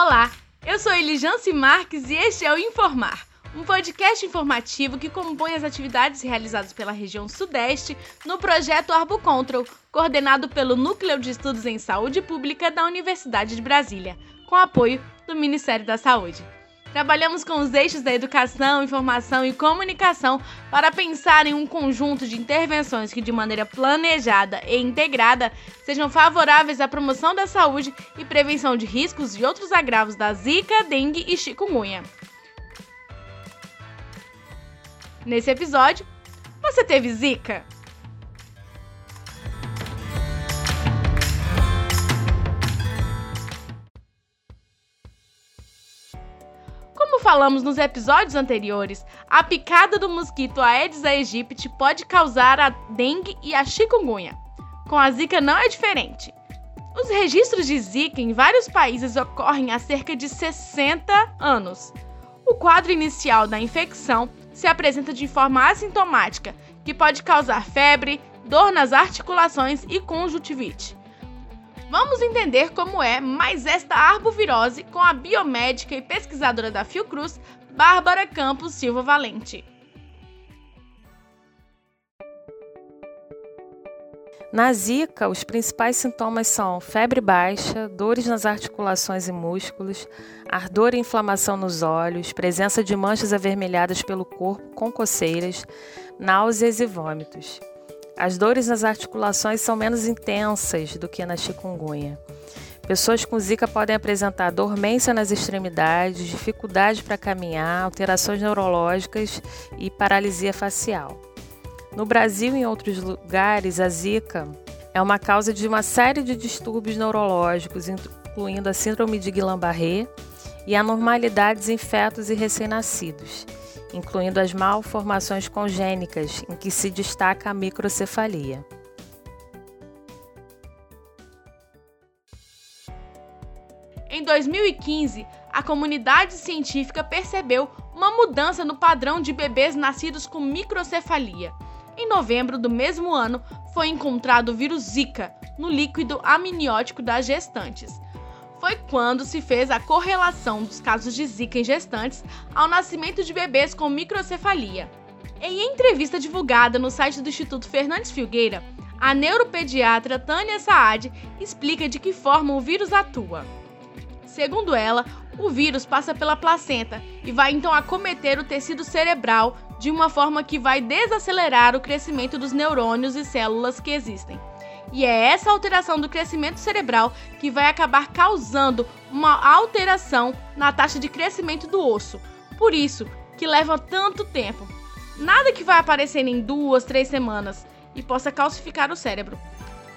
Olá, eu sou Elijance Marques e este é o Informar, um podcast informativo que compõe as atividades realizadas pela região Sudeste no projeto Arbo Control, coordenado pelo Núcleo de Estudos em Saúde Pública da Universidade de Brasília, com apoio do Ministério da Saúde. Trabalhamos com os eixos da educação, informação e comunicação para pensar em um conjunto de intervenções que, de maneira planejada e integrada, sejam favoráveis à promoção da saúde e prevenção de riscos e outros agravos da Zika, dengue e chikungunya. Nesse episódio, você teve Zika? Falamos nos episódios anteriores, a picada do mosquito Aedes aegypti pode causar a dengue e a chikungunya. Com a Zika não é diferente. Os registros de Zika em vários países ocorrem há cerca de 60 anos. O quadro inicial da infecção se apresenta de forma assintomática, que pode causar febre, dor nas articulações e conjuntivite. Vamos entender como é mais esta arbovirose com a biomédica e pesquisadora da Fiocruz, Bárbara Campos Silva Valente. Na zika, os principais sintomas são febre baixa, dores nas articulações e músculos, ardor e inflamação nos olhos, presença de manchas avermelhadas pelo corpo com coceiras, náuseas e vômitos. As dores nas articulações são menos intensas do que na chikungunya. Pessoas com zika podem apresentar dormência nas extremidades, dificuldade para caminhar, alterações neurológicas e paralisia facial. No Brasil e em outros lugares, a zika é uma causa de uma série de distúrbios neurológicos, incluindo a síndrome de Guillain-Barré e anormalidades em fetos e recém-nascidos incluindo as malformações congênicas, em que se destaca a microcefalia. Em 2015, a comunidade científica percebeu uma mudança no padrão de bebês nascidos com microcefalia. Em novembro do mesmo ano, foi encontrado o vírus Zika no líquido amniótico das gestantes foi quando se fez a correlação dos casos de Zika em gestantes ao nascimento de bebês com microcefalia. Em entrevista divulgada no site do Instituto Fernandes Filgueira, a neuropediatra Tânia Saad explica de que forma o vírus atua. Segundo ela, o vírus passa pela placenta e vai então acometer o tecido cerebral de uma forma que vai desacelerar o crescimento dos neurônios e células que existem. E é essa alteração do crescimento cerebral que vai acabar causando uma alteração na taxa de crescimento do osso. Por isso que leva tanto tempo. Nada que vai aparecer em duas, três semanas e possa calcificar o cérebro.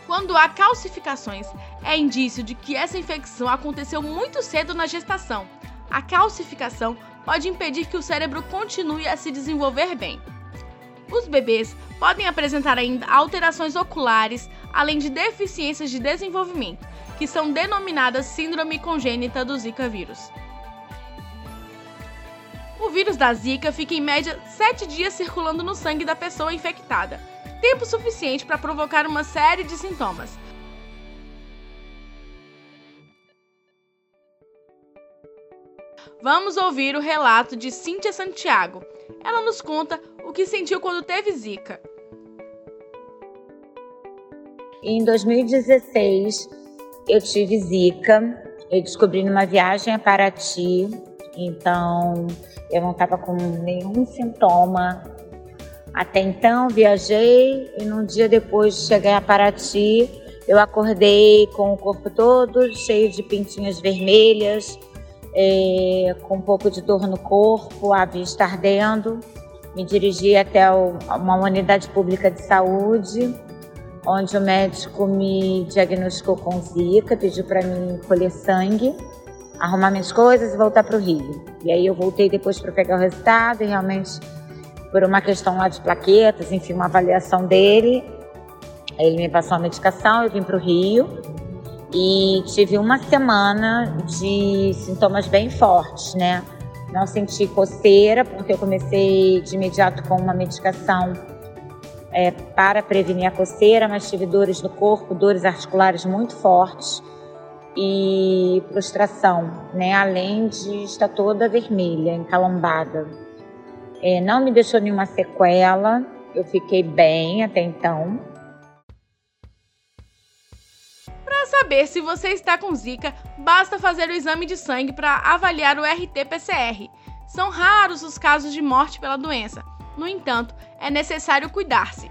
Quando há calcificações, é indício de que essa infecção aconteceu muito cedo na gestação. A calcificação pode impedir que o cérebro continue a se desenvolver bem. Os bebês podem apresentar ainda alterações oculares, além de deficiências de desenvolvimento, que são denominadas síndrome congênita do Zika vírus. O vírus da Zika fica em média 7 dias circulando no sangue da pessoa infectada, tempo suficiente para provocar uma série de sintomas. Vamos ouvir o relato de Cíntia Santiago. Ela nos conta o que sentiu quando teve Zika. Em 2016, eu tive Zika. Eu descobri numa viagem a Paraty. Então, eu não estava com nenhum sintoma. Até então, viajei e num dia depois de chegar a Paraty, eu acordei com o corpo todo cheio de pintinhas vermelhas, é, com um pouco de dor no corpo, a vista ardendo. Me dirigi até uma unidade pública de saúde onde o médico me diagnosticou com zika, pediu para mim colher sangue, arrumar minhas coisas e voltar para o Rio. E aí eu voltei depois para pegar o resultado e realmente por uma questão lá de plaquetas, enfim, uma avaliação dele, ele me passou a medicação, eu vim para o Rio e tive uma semana de sintomas bem fortes, né? Não senti coceira, porque eu comecei de imediato com uma medicação é, para prevenir a coceira, mas tive dores no corpo, dores articulares muito fortes. e prostração, né? Além de estar toda vermelha, encalombada. É, não me deixou nenhuma sequela, eu fiquei bem até então. Para saber se você está com Zika, basta fazer o exame de sangue para avaliar o RT-PCR. São raros os casos de morte pela doença. No entanto, é necessário cuidar-se.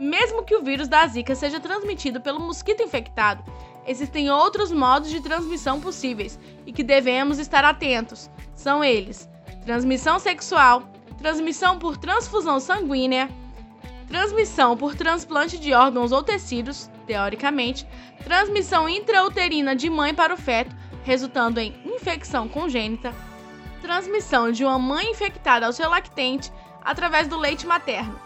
Mesmo que o vírus da Zika seja transmitido pelo mosquito infectado, existem outros modos de transmissão possíveis e que devemos estar atentos. São eles: transmissão sexual, transmissão por transfusão sanguínea, transmissão por transplante de órgãos ou tecidos, teoricamente, transmissão intrauterina de mãe para o feto, resultando em infecção congênita, transmissão de uma mãe infectada ao seu lactente através do leite materno.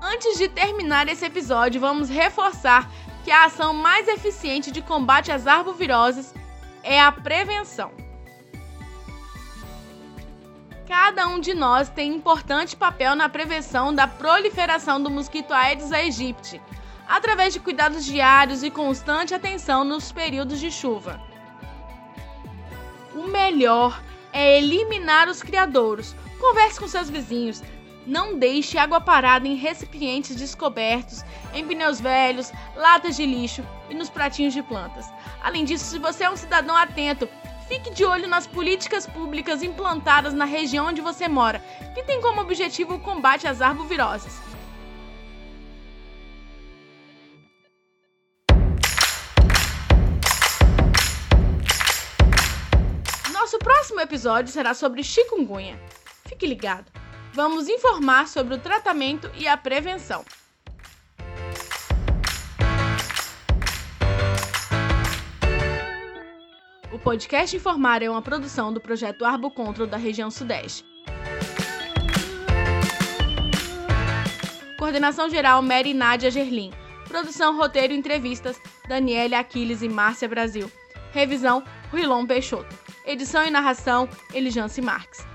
Antes de terminar esse episódio, vamos reforçar que a ação mais eficiente de combate às arboviroses é a prevenção. Cada um de nós tem importante papel na prevenção da proliferação do mosquito Aedes aegypti, através de cuidados diários e constante atenção nos períodos de chuva. O melhor é eliminar os criadouros. Converse com seus vizinhos. Não deixe água parada em recipientes descobertos, em pneus velhos, latas de lixo e nos pratinhos de plantas. Além disso, se você é um cidadão atento, fique de olho nas políticas públicas implantadas na região onde você mora, que tem como objetivo o combate às arboviroses. Próximo episódio será sobre chikungunya. Fique ligado. Vamos informar sobre o tratamento e a prevenção. O podcast Informar é uma produção do projeto Arbocontrol da região Sudeste. Coordenação geral Mary Nádia Gerlin. Produção, roteiro e entrevistas Daniele Aquiles e Márcia Brasil. Revisão Ruilon Peixoto. Edição e narração, Elijance Marques.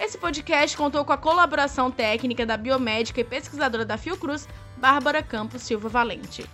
Esse podcast contou com a colaboração técnica da biomédica e pesquisadora da Fiocruz, Bárbara Campos Silva Valente.